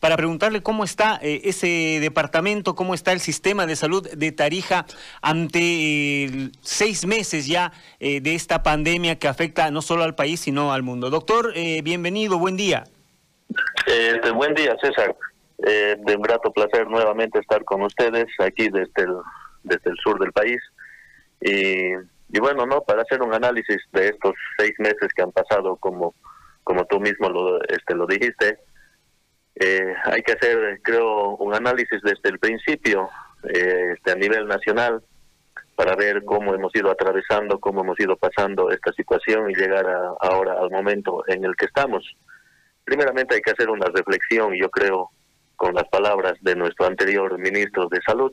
para preguntarle cómo está eh, ese departamento, cómo está el sistema de salud de Tarija ante seis meses ya de esta pandemia que afecta no solo al país, sino al mundo. Doctor, bienvenido, buen día. Este, buen día, César. de un grato placer nuevamente estar con ustedes aquí desde el, desde el sur del país. Y y bueno, no para hacer un análisis de estos seis meses que han pasado, como como tú mismo lo este lo dijiste, eh, hay que hacer, creo, un análisis desde el principio, eh, este, a nivel nacional, para ver cómo hemos ido atravesando, cómo hemos ido pasando esta situación y llegar ahora al momento en el que estamos. Primeramente hay que hacer una reflexión, yo creo, con las palabras de nuestro anterior ministro de Salud,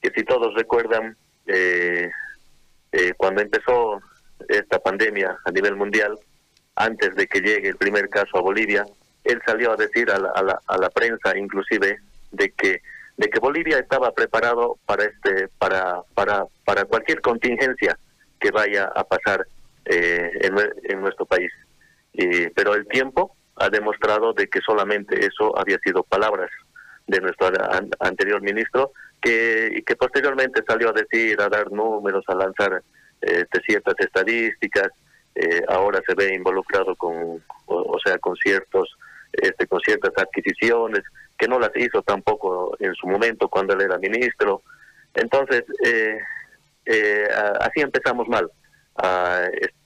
que si todos recuerdan, eh, eh, cuando empezó esta pandemia a nivel mundial, antes de que llegue el primer caso a Bolivia, él salió a decir a la, a la, prensa inclusive de que de que Bolivia estaba preparado para este para para para cualquier contingencia que vaya a pasar eh, en, en, nuestro país. Y, pero el tiempo ha demostrado de que solamente eso había sido palabras de nuestro anterior ministro que, que posteriormente salió a decir, a dar números, a lanzar este, ciertas estadísticas, eh, ahora se ve involucrado con, o, sea, con ciertos, este, con ciertas adquisiciones que no las hizo tampoco en su momento cuando él era ministro. Entonces, eh, eh, así empezamos mal,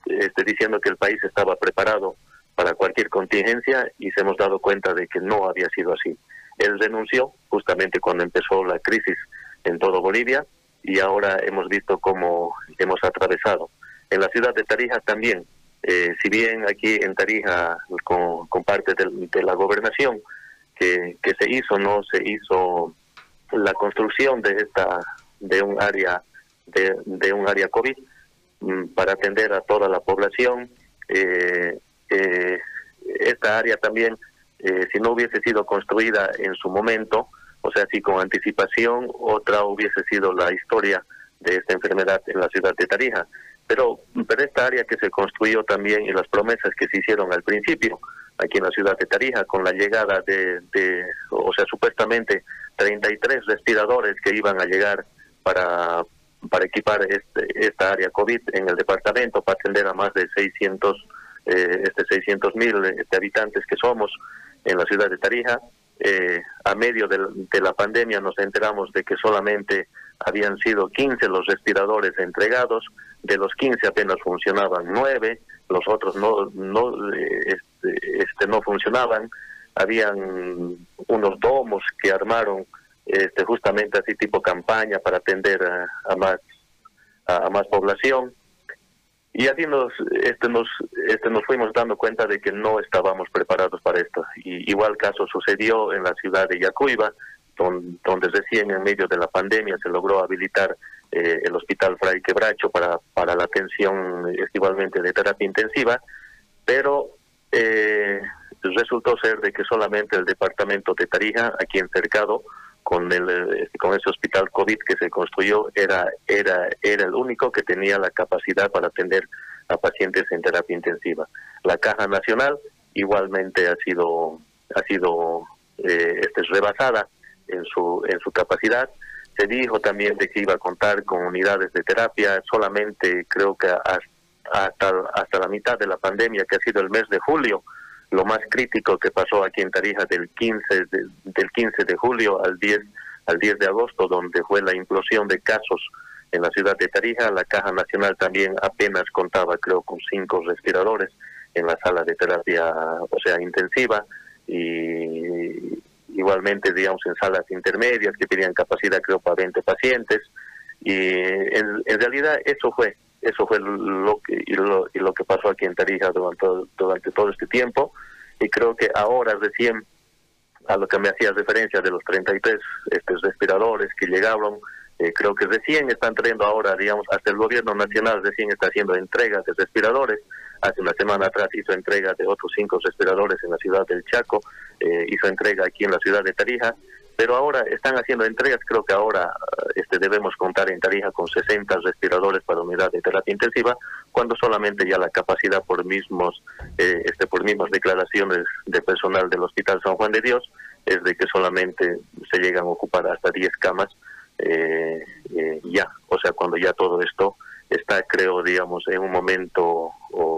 este, diciendo que el país estaba preparado para cualquier contingencia y se hemos dado cuenta de que no había sido así. Él renunció justamente cuando empezó la crisis en todo Bolivia y ahora hemos visto cómo hemos atravesado. En la ciudad de Tarija también, eh, si bien aquí en Tarija con, parte de, la gobernación que, que se hizo, no se hizo la construcción de esta de un área de, de un área COVID mm, para atender a toda la población. Eh, eh, esta área también eh, si no hubiese sido construida en su momento, o sea, si con anticipación, otra hubiese sido la historia de esta enfermedad en la ciudad de Tarija. Pero, pero esta área que se construyó también y las promesas que se hicieron al principio, aquí en la ciudad de Tarija, con la llegada de, de o sea, supuestamente 33 respiradores que iban a llegar para, para equipar este, esta área COVID en el departamento, para atender a más de 600 eh, este 600 mil este, habitantes que somos en la ciudad de Tarija. Eh, a medio de, la pandemia nos enteramos de que solamente habían sido 15 los respiradores entregados, de los 15 apenas funcionaban 9, los otros no no este, este, no funcionaban, habían unos domos que armaron este justamente así tipo campaña para atender a, más a más población y así nos, este, nos, este, nos fuimos dando cuenta de que no estábamos preparados para esto. Y igual caso sucedió en la ciudad de Yacuiba, donde, donde recién en medio de la pandemia se logró habilitar eh, el Hospital Fray Quebracho para, para la atención igualmente de terapia intensiva, pero eh, resultó ser de que solamente el departamento de Tarija, aquí en Cercado, con el eh, con ese hospital COVID que se construyó era era era el único que tenía la capacidad para atender a pacientes en terapia intensiva. La Caja Nacional igualmente ha sido ha sido eh, este, rebasada en su en su capacidad. Se dijo también de que iba a contar con unidades de terapia. Solamente creo que hasta hasta la mitad de la pandemia, que ha sido el mes de julio, lo más crítico que pasó aquí en Tarija del 15 de, del 15 de julio al 10 al 10 de agosto donde fue la implosión de casos en la ciudad de Tarija. La Caja Nacional también apenas contaba creo con cinco respiradores en la sala de terapia o sea intensiva y igualmente digamos en salas intermedias que tenían capacidad creo para 20 pacientes. Y en, en realidad eso fue eso fue lo que, y lo, y lo que pasó aquí en Tarija durante, todo este tiempo. Y creo que ahora recién, a lo que me hacía referencia de los 33 este, respiradores que llegaron, eh, creo que recién están trayendo ahora, digamos, hasta el gobierno nacional recién está haciendo entregas de respiradores. Hace una semana atrás hizo entrega de otros cinco respiradores en la ciudad del Chaco, eh, hizo entrega aquí en la ciudad de Tarija pero ahora están haciendo entregas, creo que ahora este debemos contar en Tarija con 60 respiradores para unidad de terapia intensiva, cuando solamente ya la capacidad por mismos eh, este por mismas declaraciones de personal del Hospital San Juan de Dios es de que solamente se llegan a ocupar hasta 10 camas eh, eh, ya, o sea, cuando ya todo esto está, creo, digamos, en un momento o,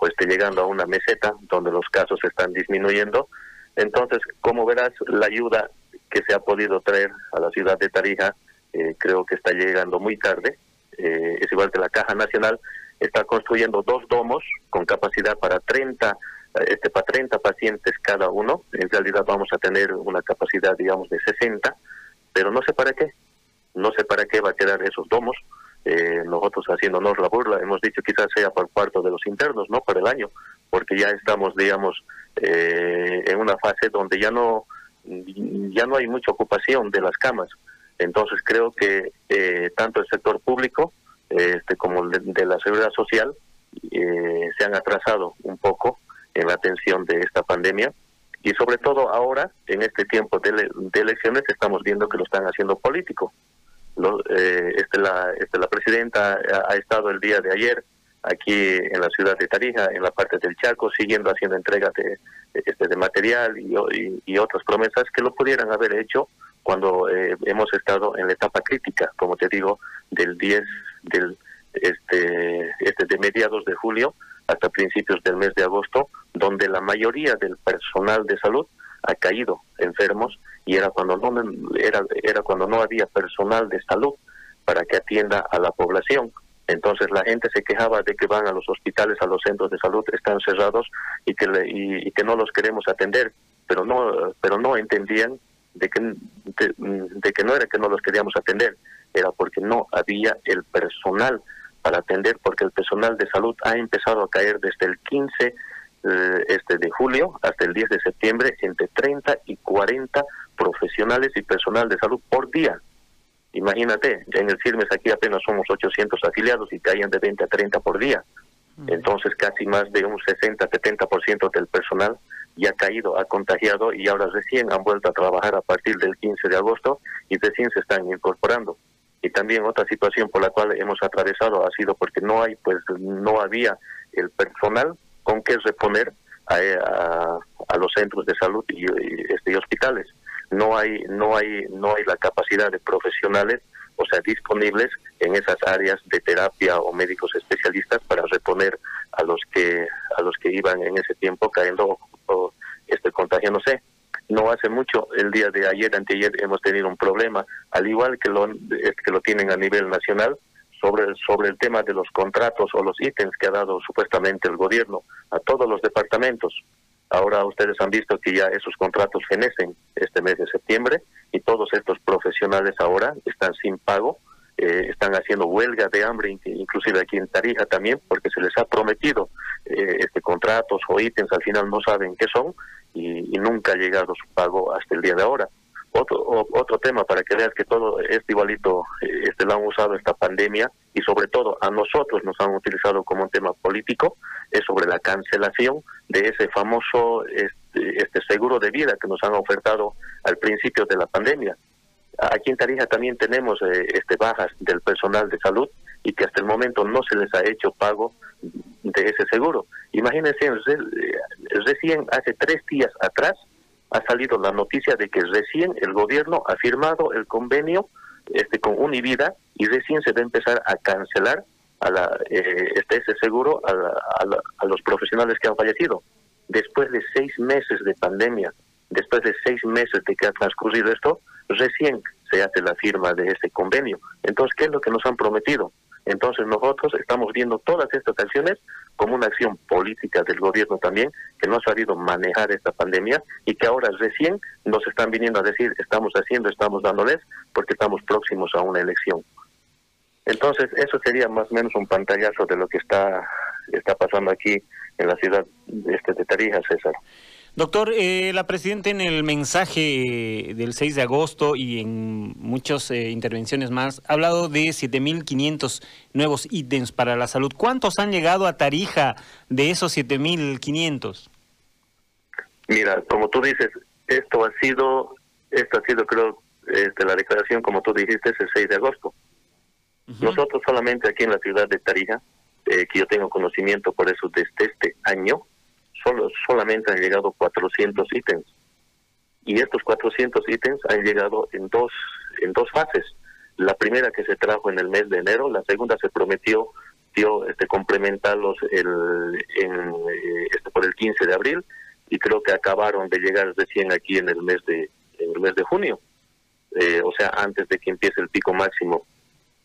o esté llegando a una meseta donde los casos están disminuyendo. Entonces, como verás, la ayuda que se ha podido traer a la ciudad de Tarija eh, creo que está llegando muy tarde. Eh, es igual que la Caja Nacional está construyendo dos domos con capacidad para 30 este para 30 pacientes cada uno. En realidad vamos a tener una capacidad, digamos, de 60, pero no sé para qué. No sé para qué va a quedar esos domos. Eh, nosotros haciéndonos la burla, hemos dicho quizás sea por cuarto de los internos, no por el año, porque ya estamos, digamos, eh, en una fase donde ya no ya no hay mucha ocupación de las camas. Entonces creo que eh, tanto el sector público este, como el de, la seguridad social eh, se han atrasado un poco en la atención de esta pandemia y sobre todo ahora, en este tiempo de, elecciones, estamos viendo que lo están haciendo político. Eh, este, la, este, la presidenta ha, estado el día de ayer aquí en la ciudad de Tarija, en la parte del Chaco, siguiendo haciendo entrega de, este, de material y, y, otras promesas que lo pudieran haber hecho cuando eh, hemos estado en la etapa crítica, como te digo, del 10 del este, este de mediados de julio hasta principios del mes de agosto, donde la mayoría del personal de salud ha caído enfermos y era cuando no era era cuando no había personal de salud para que atienda a la población. Entonces la gente se quejaba de que van a los hospitales, a los centros de salud, están cerrados y que y, que no los queremos atender, pero no pero no entendían de que de que no era que no los queríamos atender, era porque no había el personal para atender, porque el personal de salud ha empezado a caer desde el 15 eh, este de julio hasta el 10 de septiembre entre 30 y 40 profesionales y personal de salud por día. Imagínate, en el CIRMES aquí apenas somos 800 afiliados y caían de 20 a 30 por día. Entonces casi más de un 60-70% del personal ya ha caído, ha contagiado y ahora recién han vuelto a trabajar a partir del 15 de agosto y recién se están incorporando y también otra situación por la cual hemos atravesado ha sido porque no hay pues no había el personal con que reponer a, a, los centros de salud y, este, hospitales no hay no hay no hay la capacidad de profesionales o sea disponibles en esas áreas de terapia o médicos especialistas para reponer a los que a los que iban en ese tiempo cayendo o, este contagio sé no hace mucho, el día de ayer, anteayer, hemos tenido un problema, al igual que lo, que lo tienen a nivel nacional, sobre, sobre el tema de los contratos o los ítems que ha dado supuestamente el gobierno a todos los departamentos. Ahora ustedes han visto que ya esos contratos fenecen este mes de septiembre y todos estos profesionales ahora están sin pago, eh, están haciendo huelga de hambre, inclusive aquí en Tarija también, porque se les ha prometido eh, este contratos o ítems, al final no saben qué son y, nunca ha llegado su pago hasta el día de ahora. Otro, otro tema para que veas que todo este igualito este lo han usado esta pandemia y sobre todo a nosotros nos han utilizado como un tema político es sobre la cancelación de ese famoso este, este seguro de vida que nos han ofertado al principio de la pandemia. Aquí en Tarija también tenemos eh, este bajas del personal de salud y que hasta el momento no se les ha hecho pago de ese seguro. Imagínense, recién hace tres días atrás ha salido la noticia de que recién el gobierno ha firmado el convenio este con Univida y recién se va a empezar a cancelar a la, eh, este, ese seguro a, a, los profesionales que han fallecido. Después de seis meses de pandemia, después de seis meses de que ha transcurrido esto, recién se hace la firma de ese convenio. Entonces, ¿qué es lo que nos han prometido? Entonces nosotros estamos viendo todas estas acciones como una acción política del gobierno también, que no ha sabido manejar esta pandemia y que ahora recién nos están viniendo a decir estamos haciendo, estamos dándoles, porque estamos próximos a una elección. Entonces eso sería más o menos un pantallazo de lo que está, está pasando aquí en la ciudad este, de Tarija, César. Doctor, eh, la Presidenta en el mensaje del 6 de agosto y en muchas eh, intervenciones más ha hablado de 7.500 nuevos ítems para la salud. ¿Cuántos han llegado a Tarija de esos 7.500? Mira, como tú dices, esto ha sido, esto ha sido creo, este, la declaración, como tú dijiste, es el 6 de agosto. Nosotros solamente aquí en la ciudad de Tarija, que yo tengo conocimiento por eso desde este año, solo, solamente han llegado 400 ítems. y estos 400 ítems han llegado en dos, en dos fases. La primera que se trajo en el mes de enero, la segunda se prometió dio, este, complementarlos el, en, eh, este, por el 15 de abril y creo que acabaron de llegar recién aquí en el mes de, en el mes de junio, eh, o sea, antes de que empiece el pico máximo,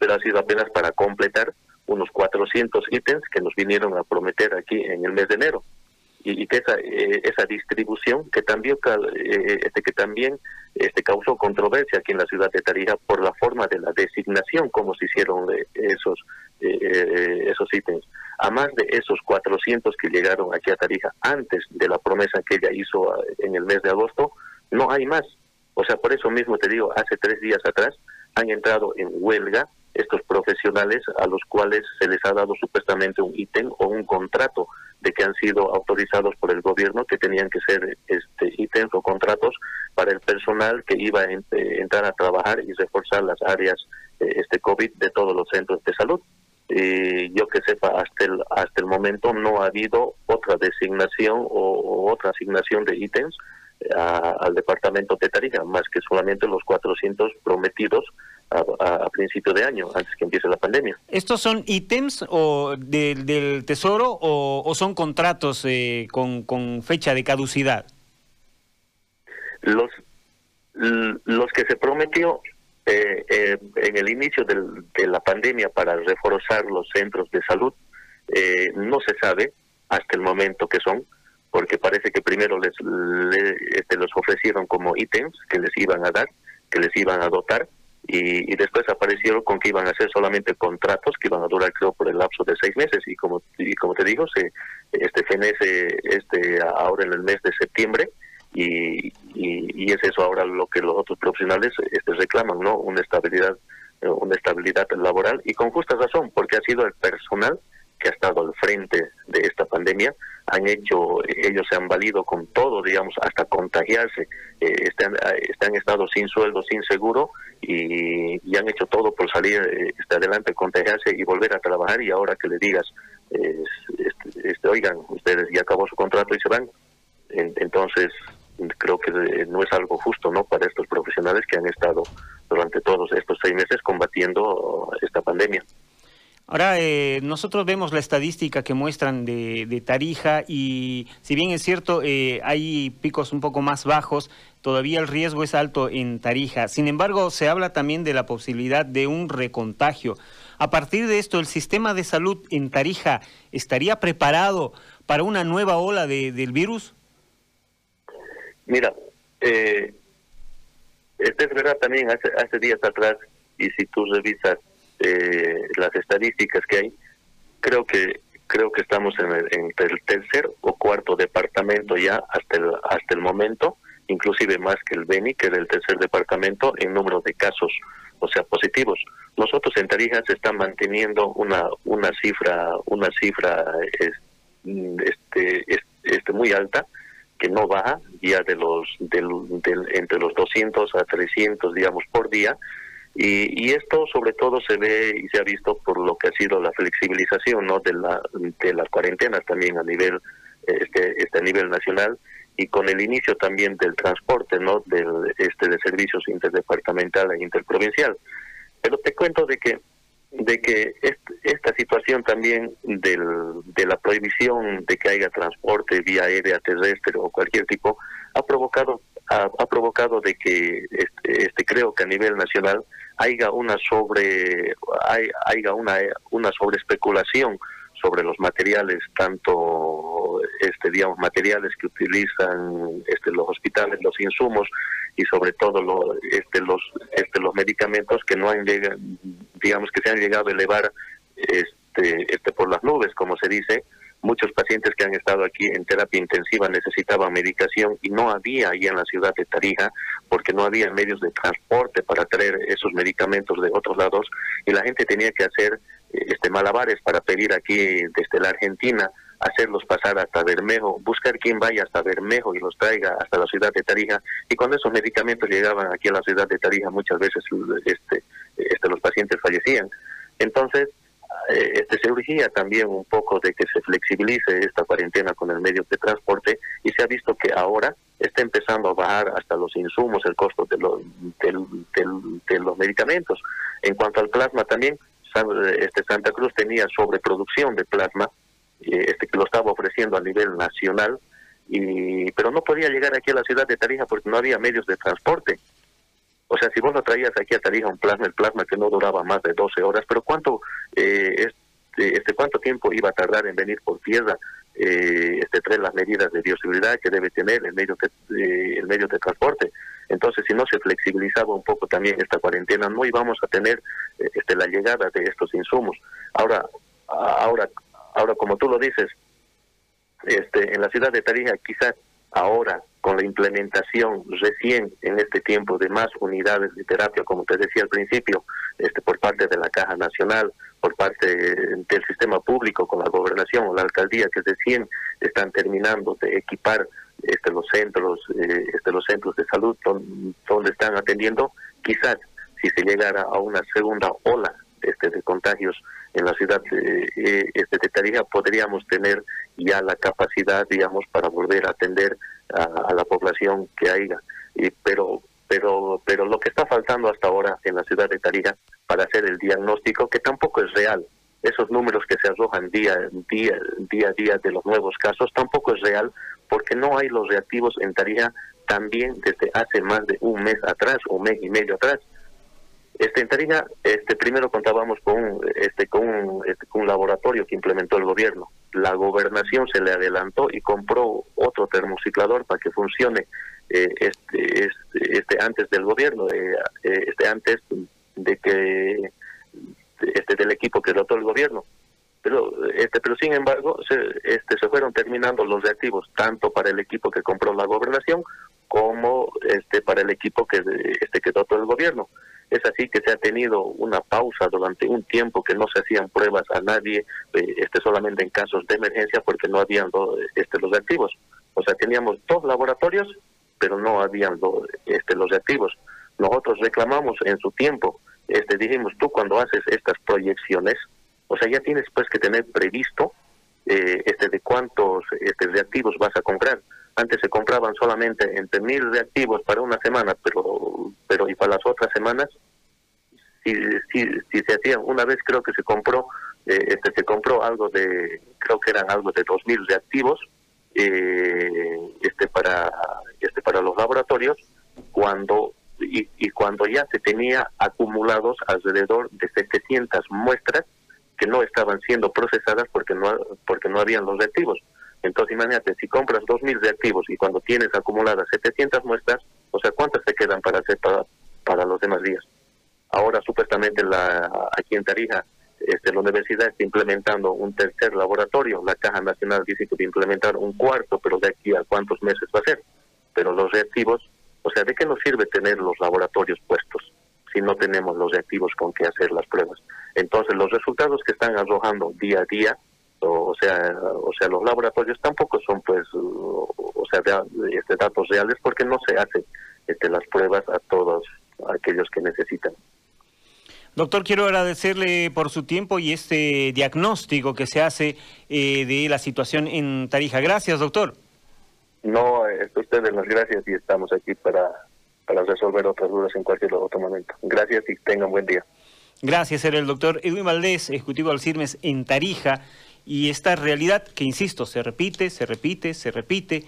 pero ha sido apenas para completar unos 400 ítems que nos vinieron a prometer aquí en el mes de enero. Y, que esa, eh, esa distribución que también eh, este, que también este causó controversia aquí en la ciudad de Tarija por la forma de la designación como se hicieron esos eh, esos ítems. A más de esos 400 que llegaron aquí a Tarija antes de la promesa que ella hizo en el mes de agosto no hay más. O sea por eso mismo te digo hace tres días atrás han entrado en huelga estos profesionales a los cuales se les ha dado supuestamente un ítem o un contrato de que han sido autorizados por el gobierno que tenían que ser este ítems o contratos para el personal que iba a entrar a trabajar y reforzar las áreas eh, este COVID de todos los centros de salud. Y yo que sepa, hasta el, hasta el momento no ha habido otra designación o, otra asignación de ítems eh, al departamento de Tarija, más que solamente los 400 prometidos a, principio de año, antes que empiece la pandemia. ¿Estos son ítems o del Tesoro o, son contratos eh, con, con, fecha de caducidad? Los, los que se prometió eh, eh, en el inicio de la pandemia para reforzar los centros de salud, no se sabe hasta el momento que son, porque parece que primero les, este, los ofrecieron como ítems que les iban a dar, que les iban a dotar, y, después aparecieron con que iban a ser solamente contratos que iban a durar creo por el lapso de seis meses. Y como y como te digo se este fenece este ahora en el mes de septiembre y, y, es eso ahora lo que los otros profesionales este reclaman no una estabilidad una estabilidad laboral y con justa razón porque ha sido el personal que ha estado al frente de esta pandemia han hecho, ellos se han valido con todo, digamos, hasta contagiarse, eh, están, están estado sin sueldo, sin seguro y, han hecho todo por salir eh, este, adelante, contagiarse y volver a trabajar y ahora que le digas, este, este, oigan, ustedes ya acabó su contrato y se van, entonces creo que no es algo justo, ¿no? Para estos profesionales que han estado durante todos estos seis meses combatiendo esta pandemia. Ahora, eh, nosotros vemos la estadística que muestran de, Tarija y si bien es cierto, eh, hay picos un poco más bajos, todavía el riesgo es alto en Tarija. Sin embargo, se habla también de la posibilidad de un recontagio. A partir de esto, ¿el sistema de salud en Tarija estaría preparado para una nueva ola del virus? Mira, eh, es verdad también, hace, hace días atrás, y si tú revisas eh, las estadísticas que hay, creo que creo que estamos en el, en el, tercer o cuarto departamento ya hasta el, hasta el momento, inclusive más que el Beni, que es el tercer departamento en número de casos, o sea, positivos. Nosotros en Tarija se está manteniendo una una cifra una cifra este, este muy alta que no baja ya de los del, del, entre los 200 a 300 digamos por día y, y, esto sobre todo se ve y se ha visto por lo que ha sido la flexibilización ¿no? de, la, de las cuarentenas también a nivel este, este a nivel nacional y con el inicio también del transporte no del este de servicios interdepartamental e interprovincial pero te cuento de que de que esta situación también del, de la prohibición de que haya transporte vía aérea terrestre o cualquier tipo ha provocado ha, provocado de que este, este, creo que a nivel nacional haya una sobre hay, haya una una sobre especulación sobre los materiales tanto este digamos materiales que utilizan este los hospitales los insumos y sobre todo lo, este los este los medicamentos que no han llegado digamos que se han llegado a elevar este este por las nubes como se dice muchos pacientes que han estado aquí en terapia intensiva necesitaban medicación y no había allí en la ciudad de Tarija porque no había medios de transporte para traer esos medicamentos de otros lados y la gente tenía que hacer eh, este malabares para pedir aquí desde la Argentina hacerlos pasar hasta Bermejo, buscar quien vaya hasta Bermejo y los traiga hasta la ciudad de Tarija y cuando esos medicamentos llegaban aquí a la ciudad de Tarija muchas veces este, este los pacientes fallecían. Entonces, eh, este, se urgía también un poco de que se flexibilice esta cuarentena con el medio de transporte y se ha visto que ahora está empezando a bajar hasta los insumos, el costo de, los de los medicamentos. En cuanto al plasma también, este Santa Cruz tenía sobreproducción de plasma, eh, este que lo estaba ofreciendo a nivel nacional, y pero no podía llegar aquí a la ciudad de Tarija porque no había medios de transporte. O sea, si vos lo traías aquí a Tarija un plasma, el plasma que no duraba más de 12 horas, pero ¿cuánto, eh, este, este, cuánto tiempo iba a tardar en venir por tierra? Eh, este, traer las medidas de bioseguridad que debe tener el medio, de, el medio de transporte. Entonces, si no se flexibilizaba un poco también esta cuarentena, no íbamos a tener eh, este, la llegada de estos insumos. Ahora, ahora, ahora como tú lo dices, este, en la ciudad de Tarija quizás ahora con la implementación recién en este tiempo de más unidades de terapia, como te decía al principio, este, por parte de la Caja Nacional, por parte del sistema público, con la gobernación o la alcaldía, que recién están terminando de equipar este, los centros, eh, este, los centros de salud donde, están atendiendo, quizás si se llegara a una segunda ola este, de contagios en la ciudad de, eh, este, de Tarija, podríamos tener ya la capacidad, digamos, para volver a atender a, la población que haya. Y, pero, pero, pero lo que está faltando hasta ahora en la ciudad de Tarija para hacer el diagnóstico, que tampoco es real, esos números que se arrojan día, día, día a día de los nuevos casos, tampoco es real, porque no hay los reactivos en Tarija también desde hace más de un mes atrás, un mes y medio atrás. Este, en Tarija, este, primero contábamos con, este, con, este, con un laboratorio que implementó el gobierno. La gobernación se le adelantó y compró otro termociclador para que funcione eh, este, este, este, antes del gobierno, eh, eh, este, antes de que este, del equipo que dotó el gobierno. Pero, este, pero sin embargo, se, este, se fueron terminando los reactivos, tanto para el equipo que compró la gobernación como este, para el equipo que, este, que dotó el gobierno. Es así que se ha tenido una pausa durante un tiempo que no se hacían pruebas a nadie, eh, este, solamente en casos de emergencia porque no habían este, los reactivos. O sea, teníamos dos laboratorios, pero no habían este, los reactivos. Nosotros reclamamos en su tiempo, este, dijimos, tú cuando haces estas proyecciones, o sea, ya tienes pues que tener previsto eh, este, de cuántos este, reactivos vas a comprar. Antes se compraban solamente entre mil reactivos para una semana, pero pero y para las otras semanas, si, si, si se hacían, una vez creo que se compró, eh, este se compró algo de, creo que eran algo de dos mil reactivos, eh, este para este para los laboratorios, cuando y, y cuando ya se tenía acumulados alrededor de 700 muestras que no estaban siendo procesadas porque no porque no habían los reactivos. Entonces, imagínate, si compras 2.000 reactivos y cuando tienes acumuladas 700 muestras, o sea, ¿cuántas te quedan para hacer para, para los demás días? Ahora, supuestamente, la, aquí en Tarija, este, la universidad está implementando un tercer laboratorio. La Caja Nacional dice que va a implementar un cuarto, pero de aquí a cuántos meses va a ser. Pero los reactivos, o sea, ¿de qué nos sirve tener los laboratorios puestos si no tenemos los reactivos con que hacer las pruebas? Entonces, los resultados que están arrojando día a día o sea, o sea, los laboratorios tampoco son, pues, o sea, este, datos reales porque no se hacen este, las pruebas a todos aquellos que necesitan. Doctor, quiero agradecerle por su tiempo y este diagnóstico que se hace eh, de la situación en Tarija. Gracias, doctor. No, es ustedes las gracias y estamos aquí para, para resolver otras dudas en cualquier otro momento. Gracias y tengan buen día. Gracias, era el doctor Edwin Valdés, ejecutivo del CIRMES en Tarija y esta realidad que, insisto, se repite, se repite, se repite,